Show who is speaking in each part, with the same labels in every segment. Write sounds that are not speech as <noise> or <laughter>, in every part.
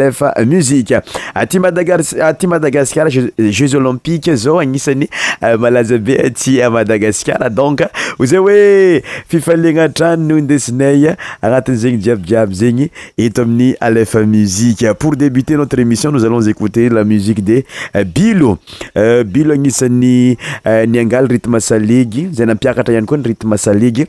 Speaker 1: Alpha Musique. Ati Madagascar, Jeux Olympiques, zo agnisani malazabe aty à Madagascar. Donc, vous avez fifaligna trano no indesinay agnatin'izegny jiabyjiaby zegny eto amin'ny Alpha Musique. Pour débuter notre émission, nous allons écouter la musique de Bilo. Euh, Bilo agnisany euh, euh, niangaly rythme salegy, zay nampiakatra ihany koa ny rythme salegy.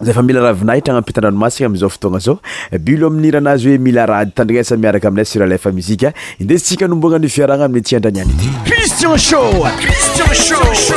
Speaker 1: zay fa mila rahavina hitragna ampitandranomasigna amizao fotoagna zao bilo amin'n hiranazy hoe mila rady tandrinasa miaraka aminay sir alfa muzikaa indesytsika nomboagna nyfiaragna amin'ny tsy andraniany ity cristian showcristian
Speaker 2: sho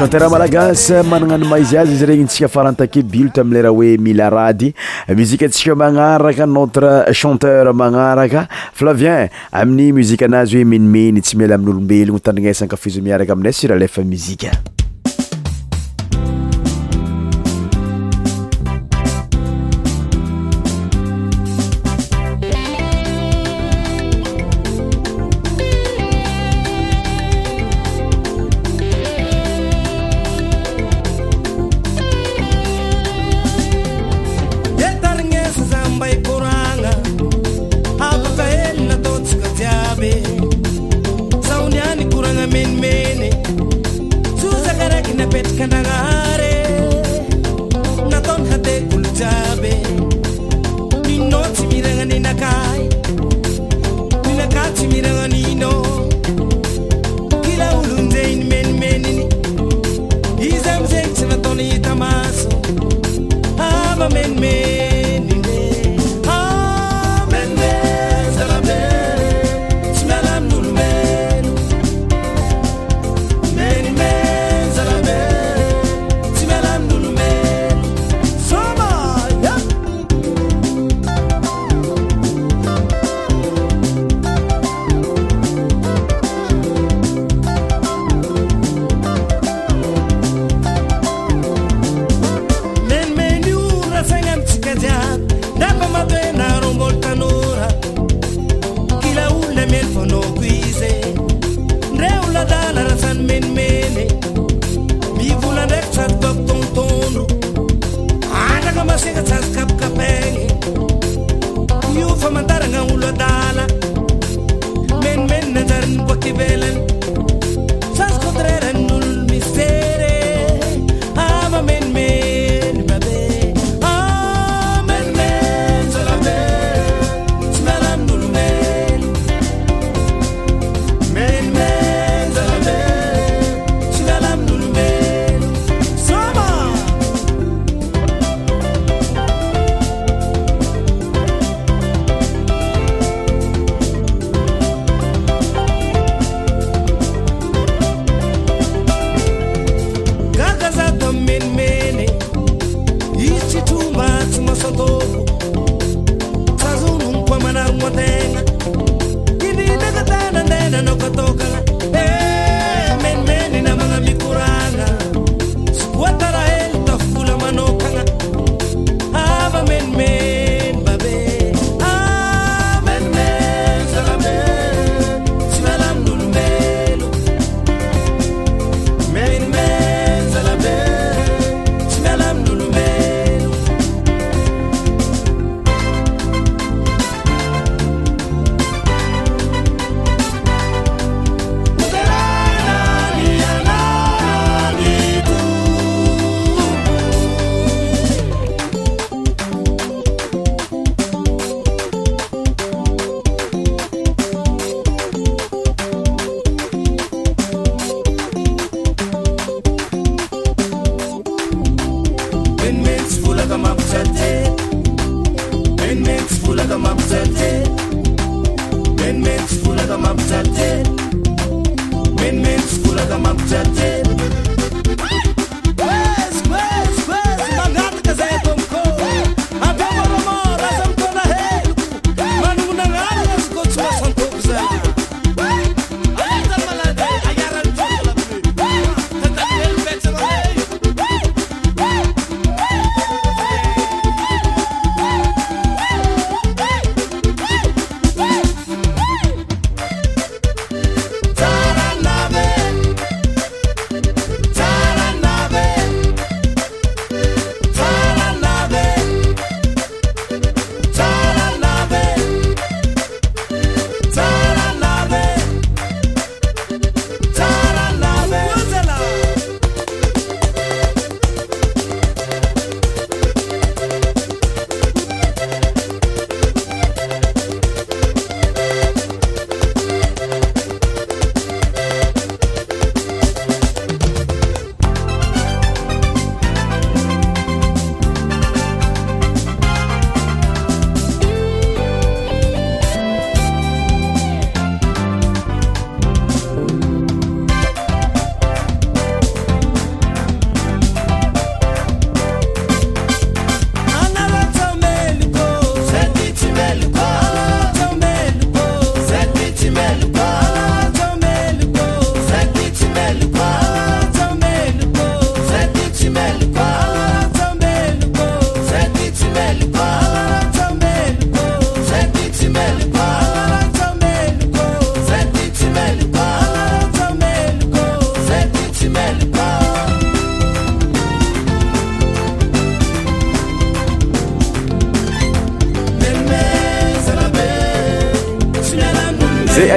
Speaker 1: chanteure malagasy managna ny maizy azy izy regny tsika farantake bilo t amleraha hoe milarady muzika tsika magnaraka notre chanteur magnaraka flavien amin'ny muzika anazy hoe menimeny tsy miala amin'n'olombelogna tandrinasankafizo miaraka aminay sura lefa muzika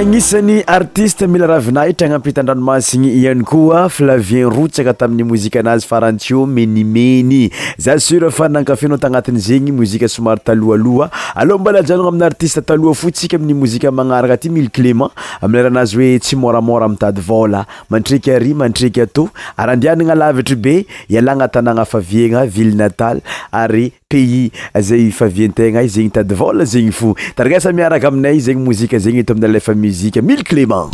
Speaker 1: gnisan'ny artiste mila ravinahitra agnampihitandranomasigny iany koa flavien rotsaka tamin'ny mozikaanazy faranteo menimeny za sura fa nankafenao tagnatin' zegny mozika somary taloha loha aloha mbala ajanono amin'nyartiste taloa fo tsika amin'ny mozika manaraka ty mil clement amaraha anazy hoe tsy moramora amitady vôla mantreiky ary mantreky ata ary andehananalavitry be ialagna tagnana faviagna ville natal ary pay azay fahaviantegna zegny tady vol zegny fo taraasa miaraka aminay zegny mozika zegny eto aminy lefa mizika mill clement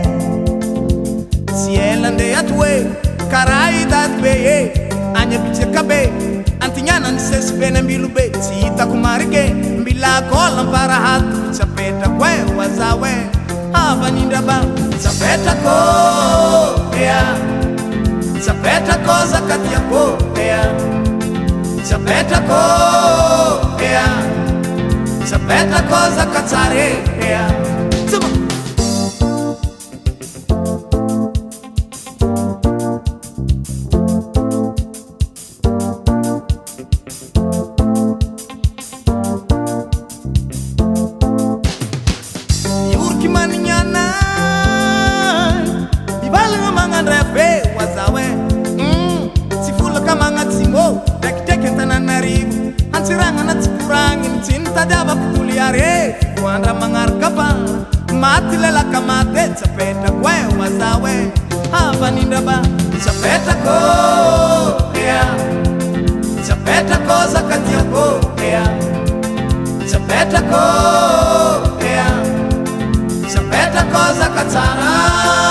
Speaker 3: elande aty oe karaita ati bee anyabijakabe antinyanani sesibenambilobe tsytako marike mbilakolamparahatitsapetrako e wazawe avanindraba aetrak a aetrakzakatako aaetrak a aetrakozakasarea Se Sapetako se Se kea Sapetako zakatsara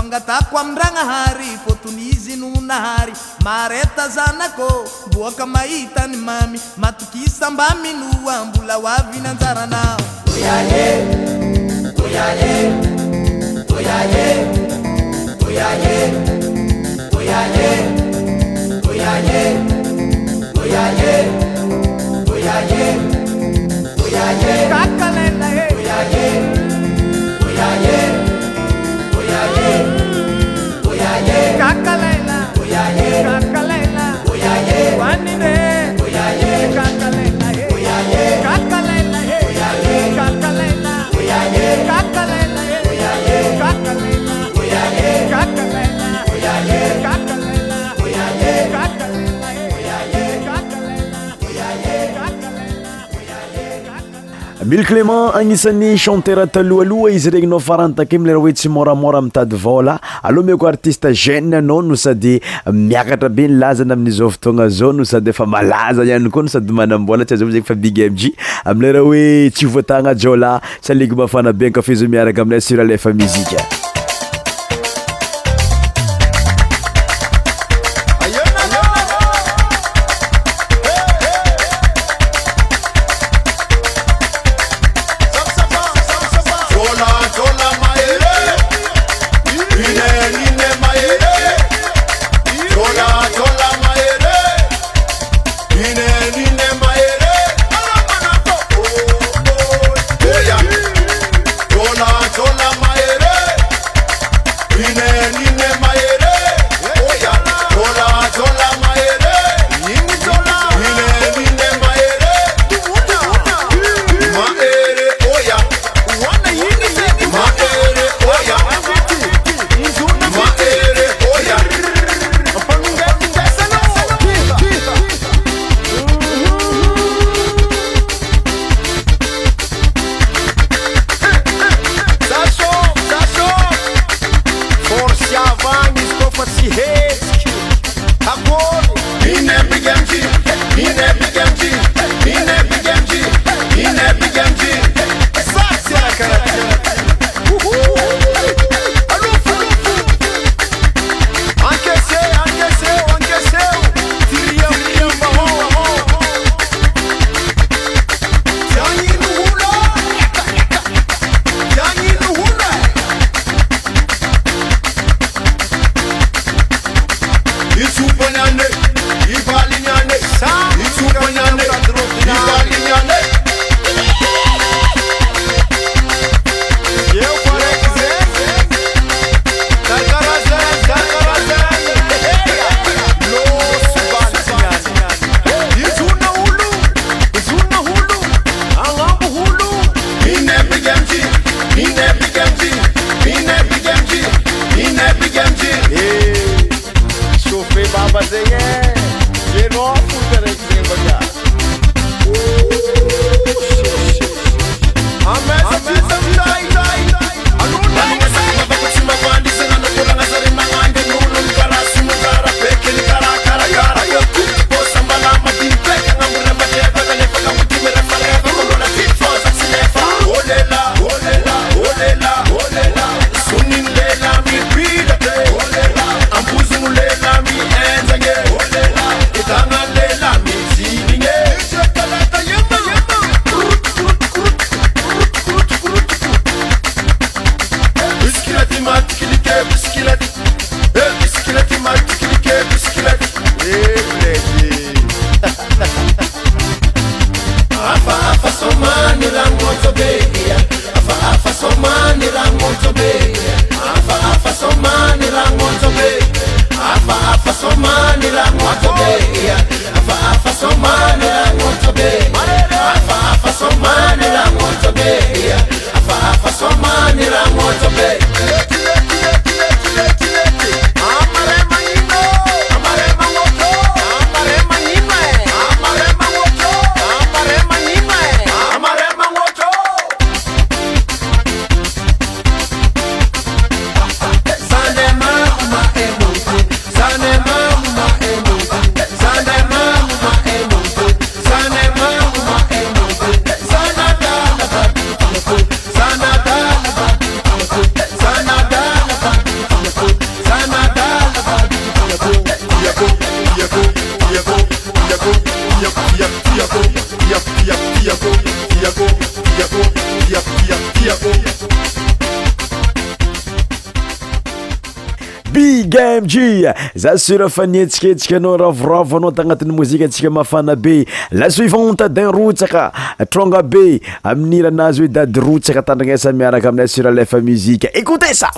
Speaker 4: gatako amindragnahary fotonizy nonahary mareta zanako mboaka mahitany mamy matokisambamino ambola oavinanjaranaoola
Speaker 5: Kakalela,
Speaker 4: kakalela, Kakalaila, Kakalaila, Wanine.
Speaker 1: mil clement agnisan'ny chanteur talohaaloha izy regnynao faranytake milera hoe tsy moramora mitady vola aloha miko artiste jen anao no sady euh, miakatra be nilazany amin'izao vytoagna zao no sady efa malaza ihany koa no sady manambola tsy aza zagny fa bigy amji ami'lera hoe tsy voatagna jao la s aliko mafana be ankafe zao miaraka aminay suralefa mizika
Speaker 6: say yeah.
Speaker 1: bigamg za sura fa niatsiketsika anao ravoravoanao tagnatin'ny mozikaantsika mafana be la suivante àdin rotsaka atronga be amin'iranazy hoe dady rotsaka tandragnasa miaraka aminay sura lefa muzika écouté sa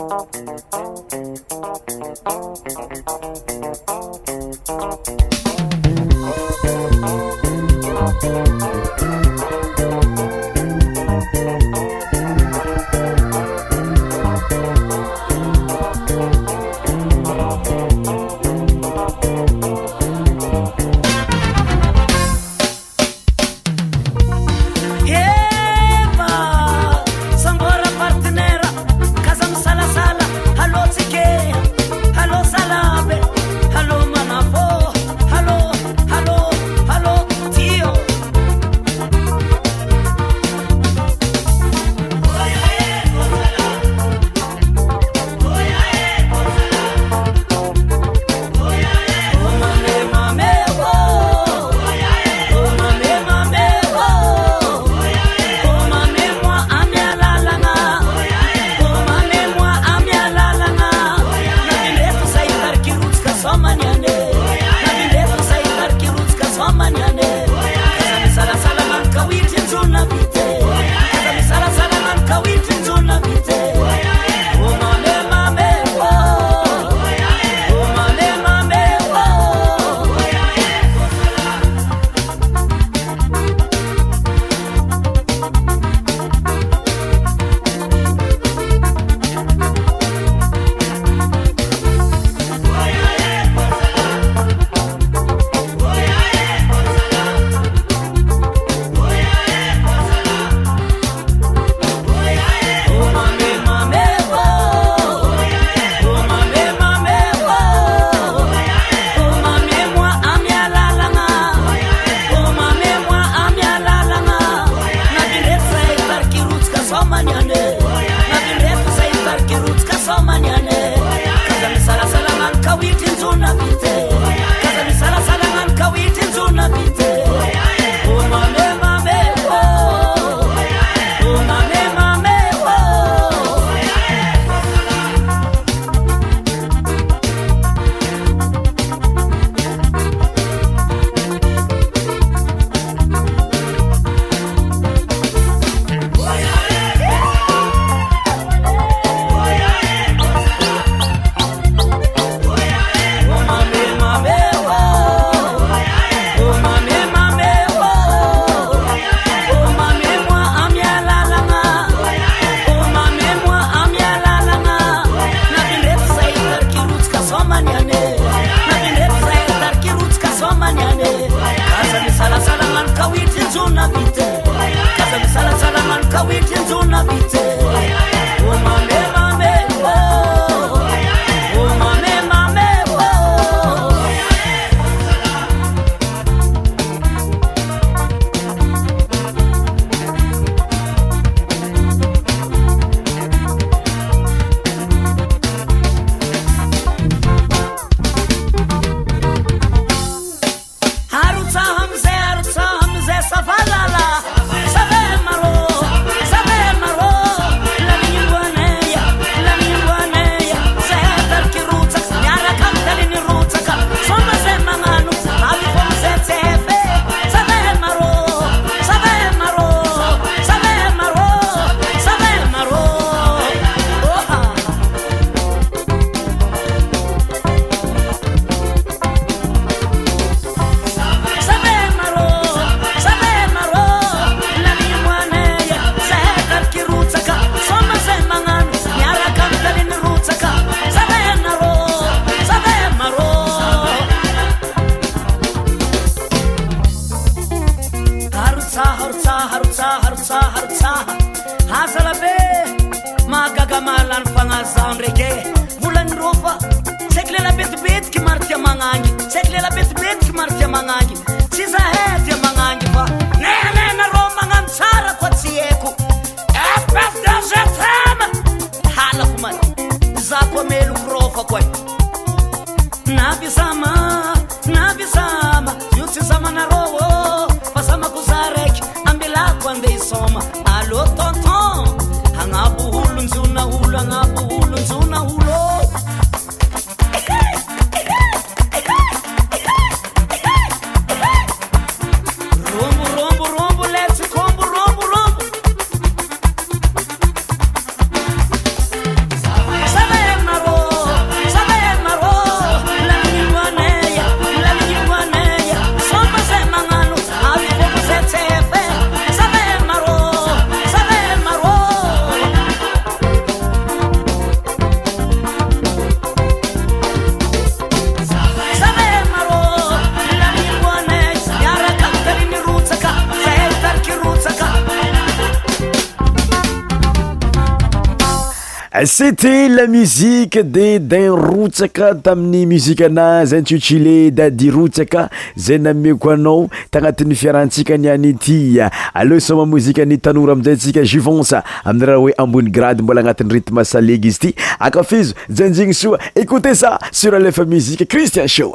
Speaker 6: c'etat la muzique de din rotsaka tamin'ny muzike anazy antsuotile da di rotsaka zay nameko anao tagnatin'ny fiarahantsika ni any itya aloha soma mozika ni tanora amizay tsika jivonce amin'y rara hoe ambony grade mbola agnatin'ny ritme salege izy ty akafizo zanjigny soa écoute sa sura lfa muzikue christien sho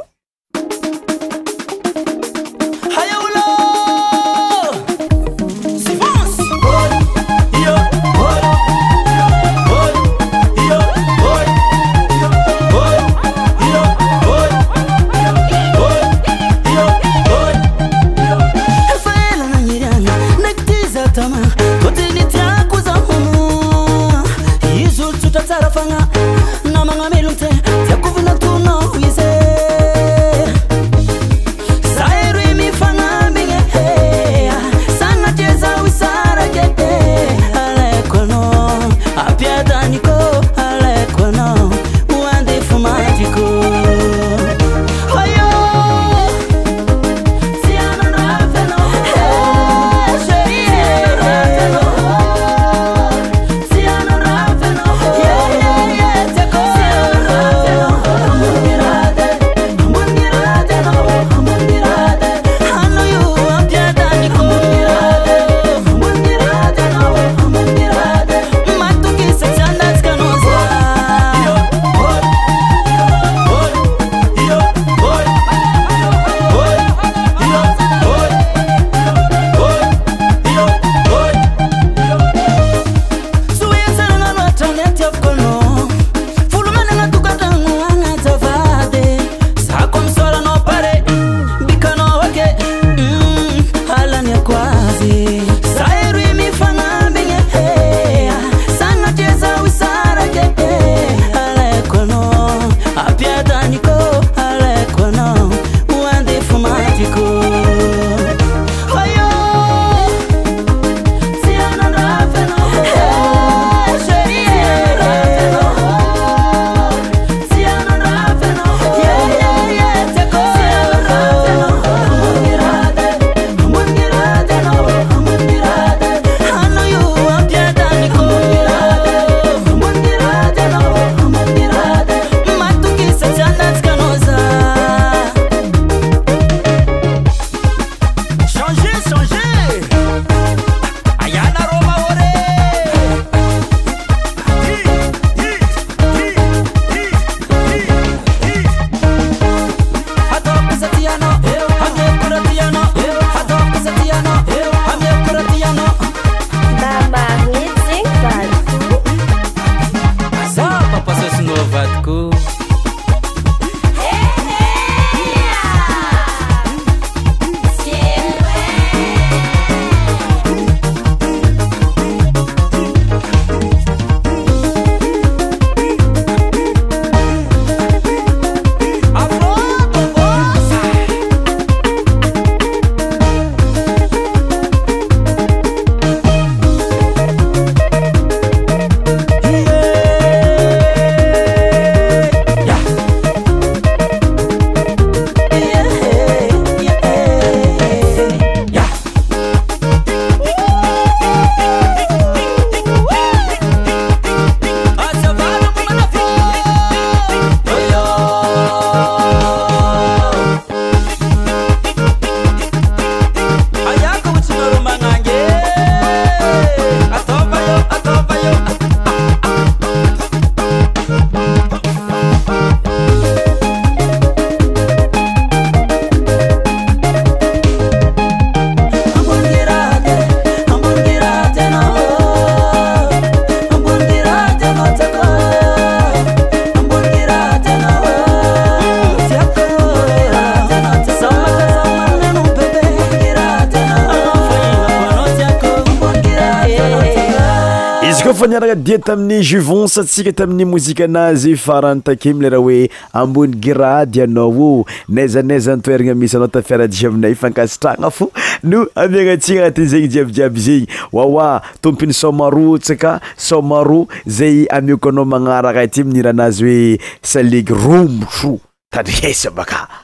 Speaker 6: tamin'ny juvonce tsika tamin'ny mozika anazy farano takemy leraha hoe ambony girady anao neizanaizanytoeragna misy anao tafiaradiy aminay ifankasitragna fo no amiagnatsia agnatin'izegny jiabijiaby zegny wawa tompiny somaroa tsy ka somaroa zay amiokoanao magnarara ity miniranazy hoe salegy romo so tarihesa baka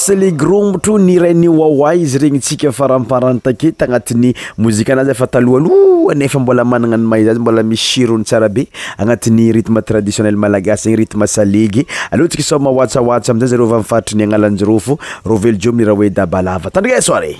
Speaker 6: selegromotro ny rai ny wawa izy regny tsika farahamparany takety agnatin'ny mozika anazy efa talohloa nefa mbola magnagna ny mahaiza azy mbola misy sirony tsara be agnatin'ny rytme traditionnel malagasy zegny rytme salegy alohantsika somawatsaoatsa amzay zareo va mi' faritry ny agnalanjy rofo ro velo jeomiy raha hoe dabalava tandrika e sore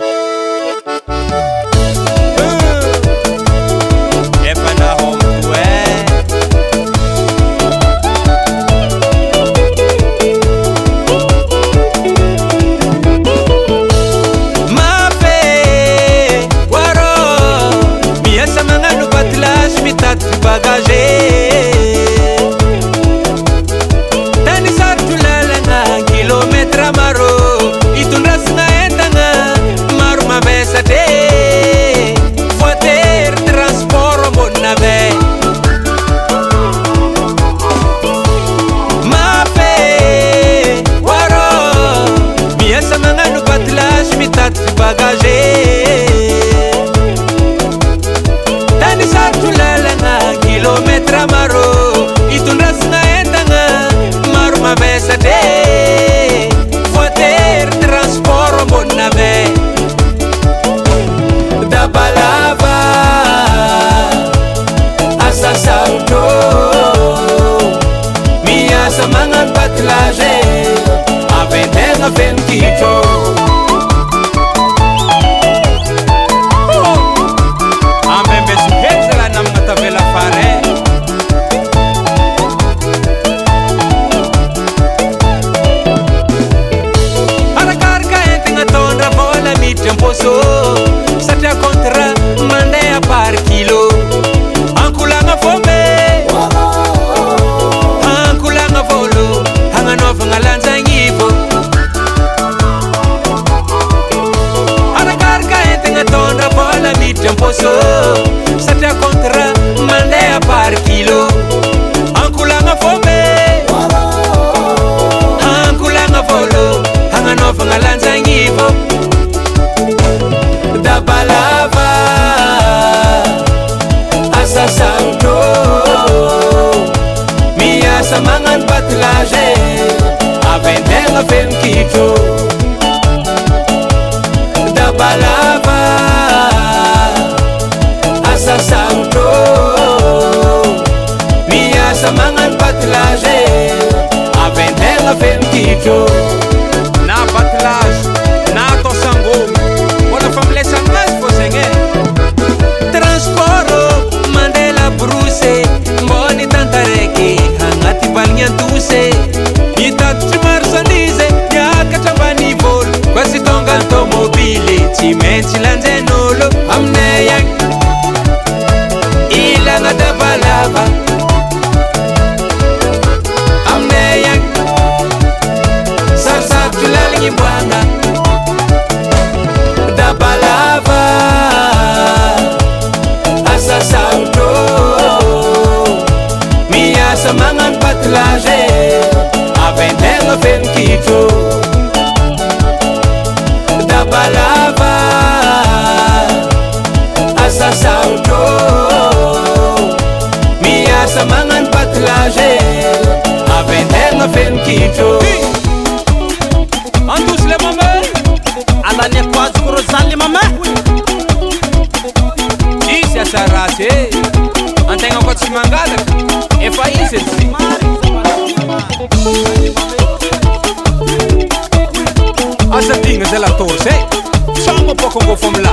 Speaker 6: de la torre. Somos poco go la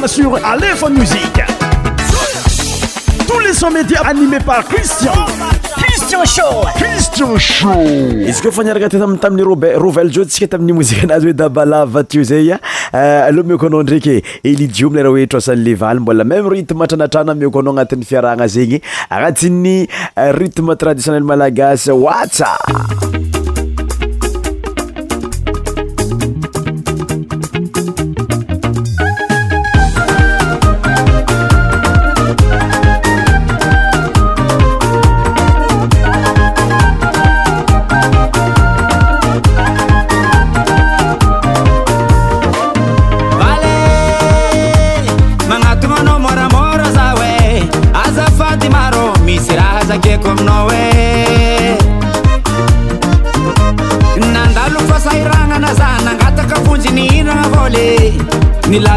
Speaker 6: cristian shoizy kofa niaraka teaami tamin'y robe rovel je tsika tamin'ny mozika anazy oe dabala vato zay a aloha mioko anao ndraikye elijiom leraha hoe eh? eh, eh? trosanyle valy mbola même rytme atranatrana mioko anao agnatin'ny fiarahagna zegny agnatin'ny rytme traditionnel malagasy watsa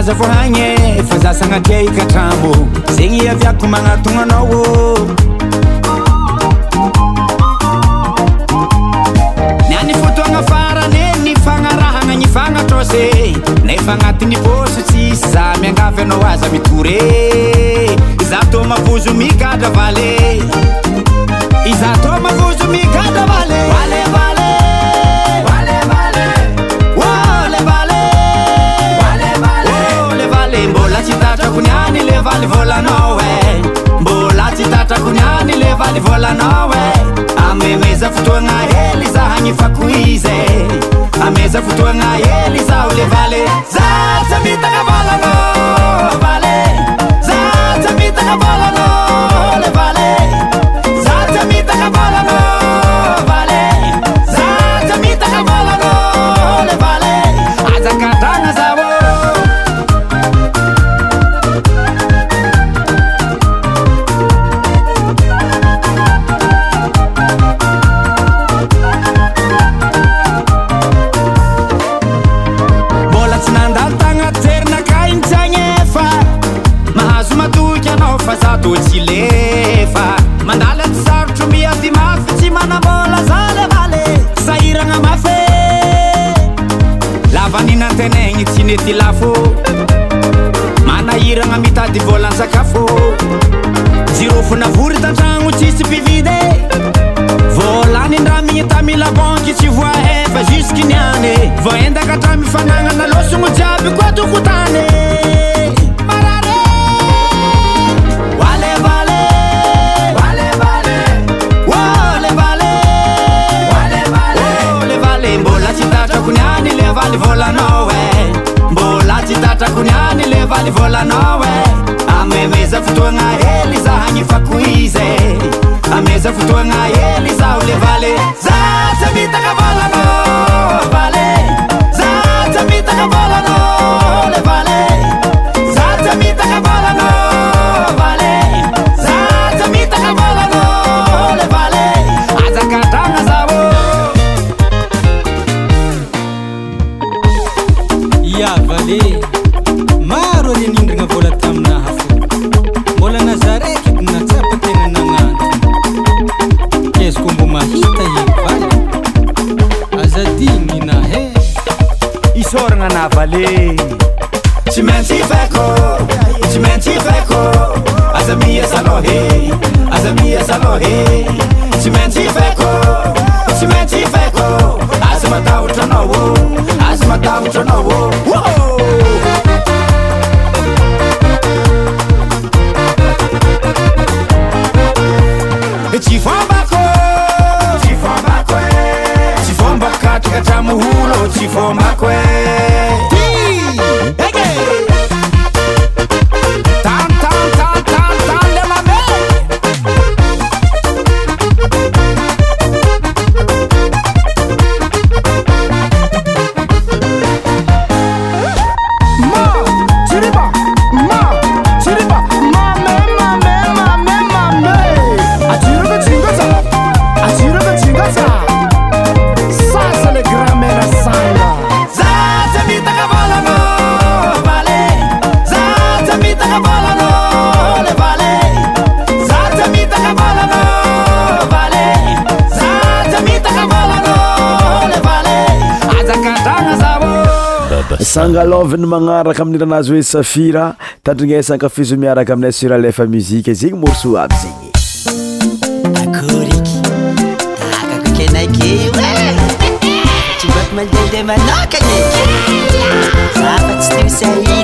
Speaker 6: zavohagny fa zasagnakeikatramo zegny aviako manatogn anao ô nyany fotoagna farane ny fagnarahagna ny fanatro ze nefa agnatin'ny bôso tsy za miangavy anao aza mitoré izato mavozo migadra valeiaaozr vlan eh. mbola tsy tatrakoniany levaly volanaoe eh. amemezafotoagnahely zahagnyfako ize eh. amezafotoagnahely zao le valea oh. sangaloviny magnaraka amin'ni ranazy hoe safira tandragna sankafiso miaraka amina sur alefa muzike zegny morsoaby zegny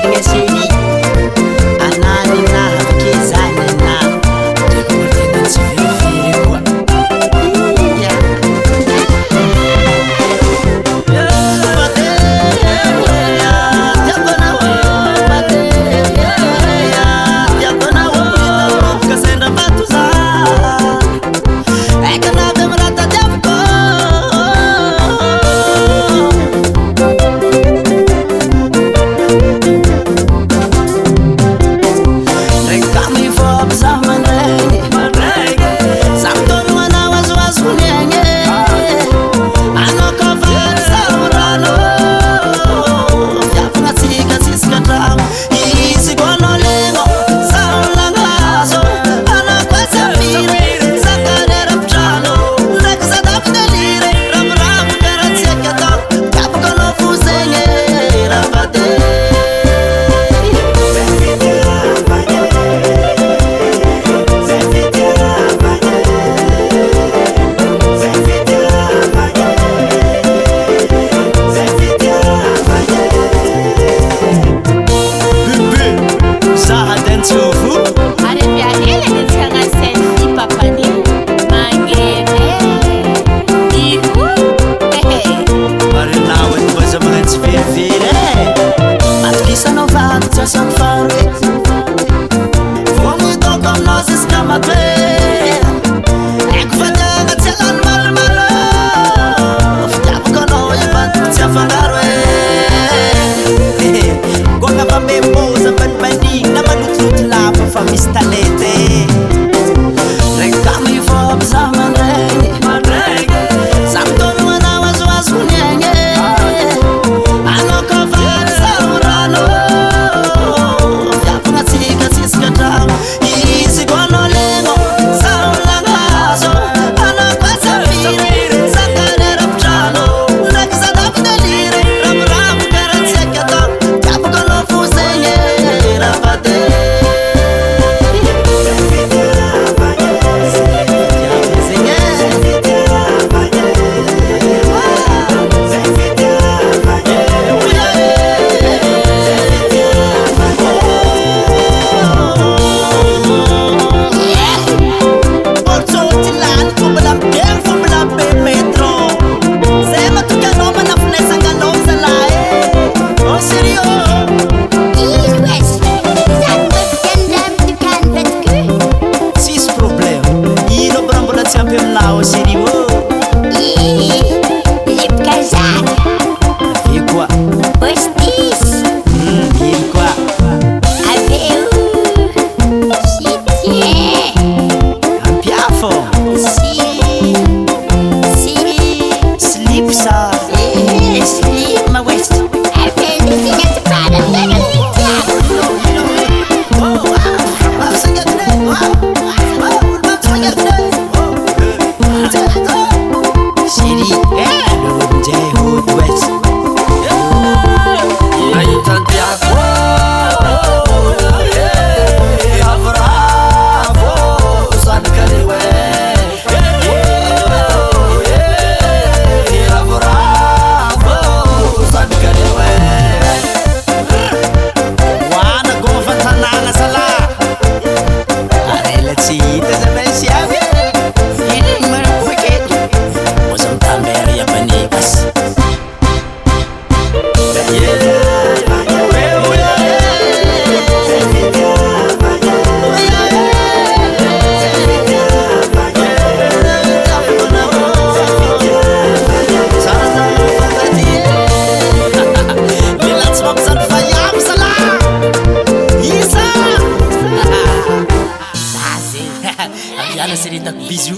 Speaker 6: <laughs> A Ariana seria da bisu.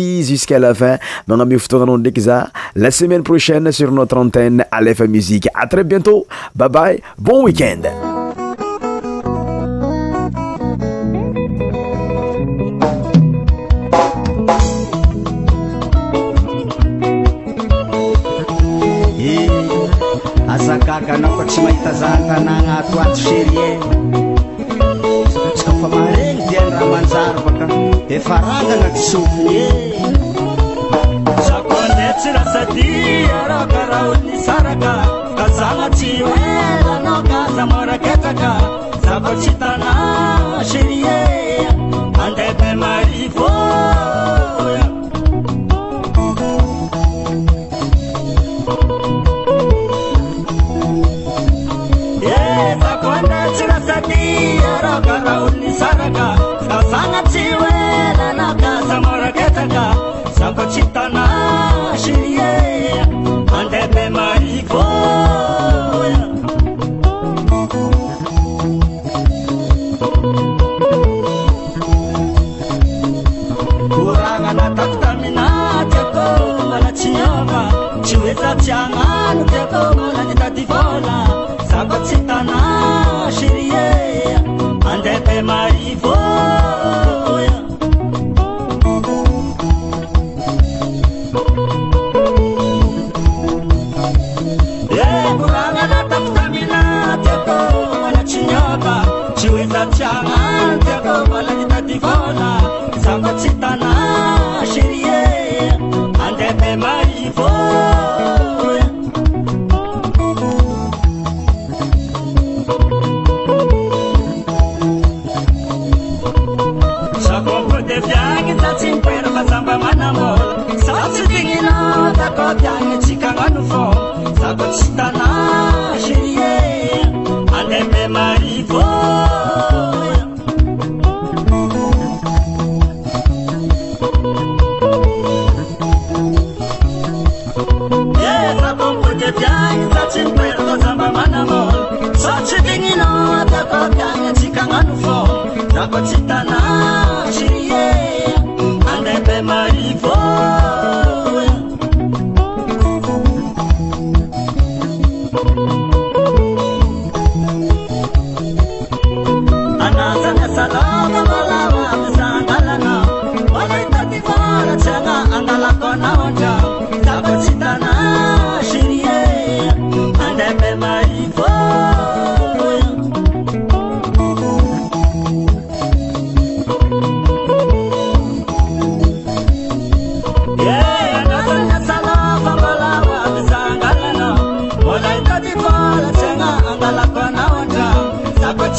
Speaker 7: jusqu'à la fin. Mon ami la semaine prochaine sur notre antenne Aleph Musique. À très bientôt. Bye bye. Bon week-end.
Speaker 6: efaana tzk ndeha tsy raadia rakaraha oloni zaraka kazanatsy oanaka zamaraketaka zak tsy tanàe andehma n ty a aaha on ako tsy tanasynye andebe marikô koragnana taktaminatiapomala tsy aa tsy hoesatyagnano tiapomala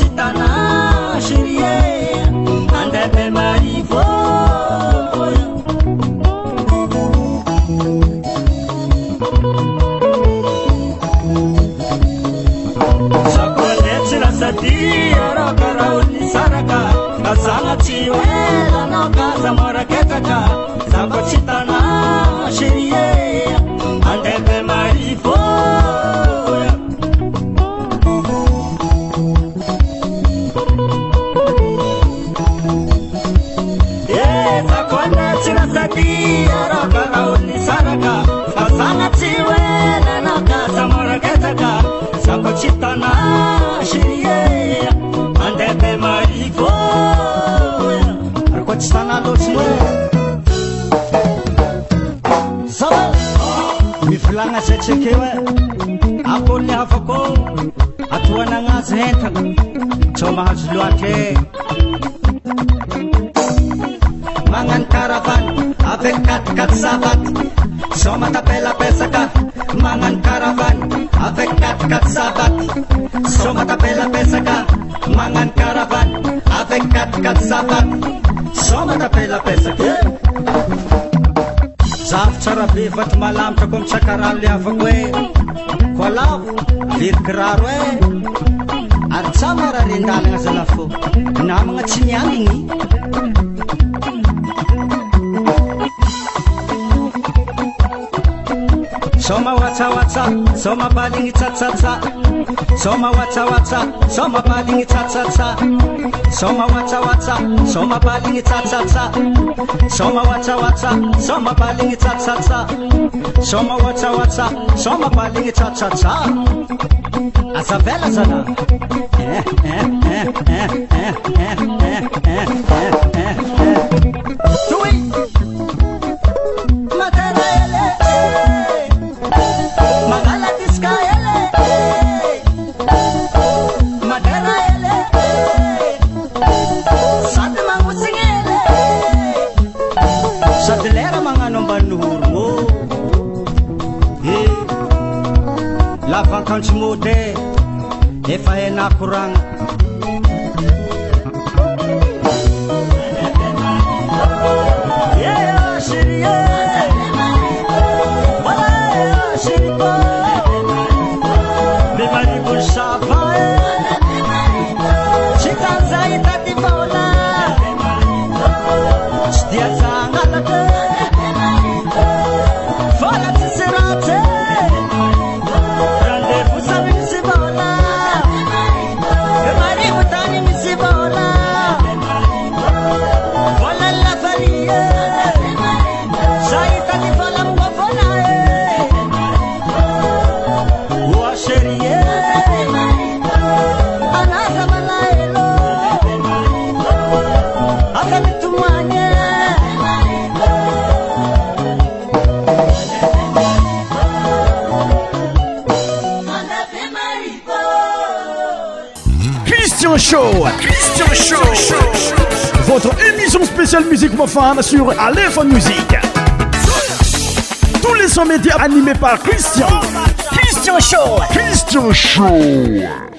Speaker 6: chitana amiflagnasatrekeoe aôny hava ko atoana agnazo hentako tsa mahazo loatre magnano karavany ave katokato sabaty somatapelapesaka magnano karavany ave katikat sabaty somatapelapesaka tkaty zaka somanapalapa satya zafy tsarabe vato malamitra ko mitsakarano la afako e ko lavo verikiraro e ary tsa mora rendanana azalafô namagna tsy mianiny Some are wata wata, some are padding it ta ta ta. Some are wata wata, some are padding it ta ta ta. Some are wata wata, some are padding it ta ta ta. Some are wata wata, some are padding it vela sana. Eh eh eh eh eh eh eh eh eh eh. eh. If I ain't a kurang
Speaker 7: Christian Show. Votre émission spéciale musique mofane sur Aléphone Musique. Tous les sommets médias animés par Christian. Christian Show. Christian Show.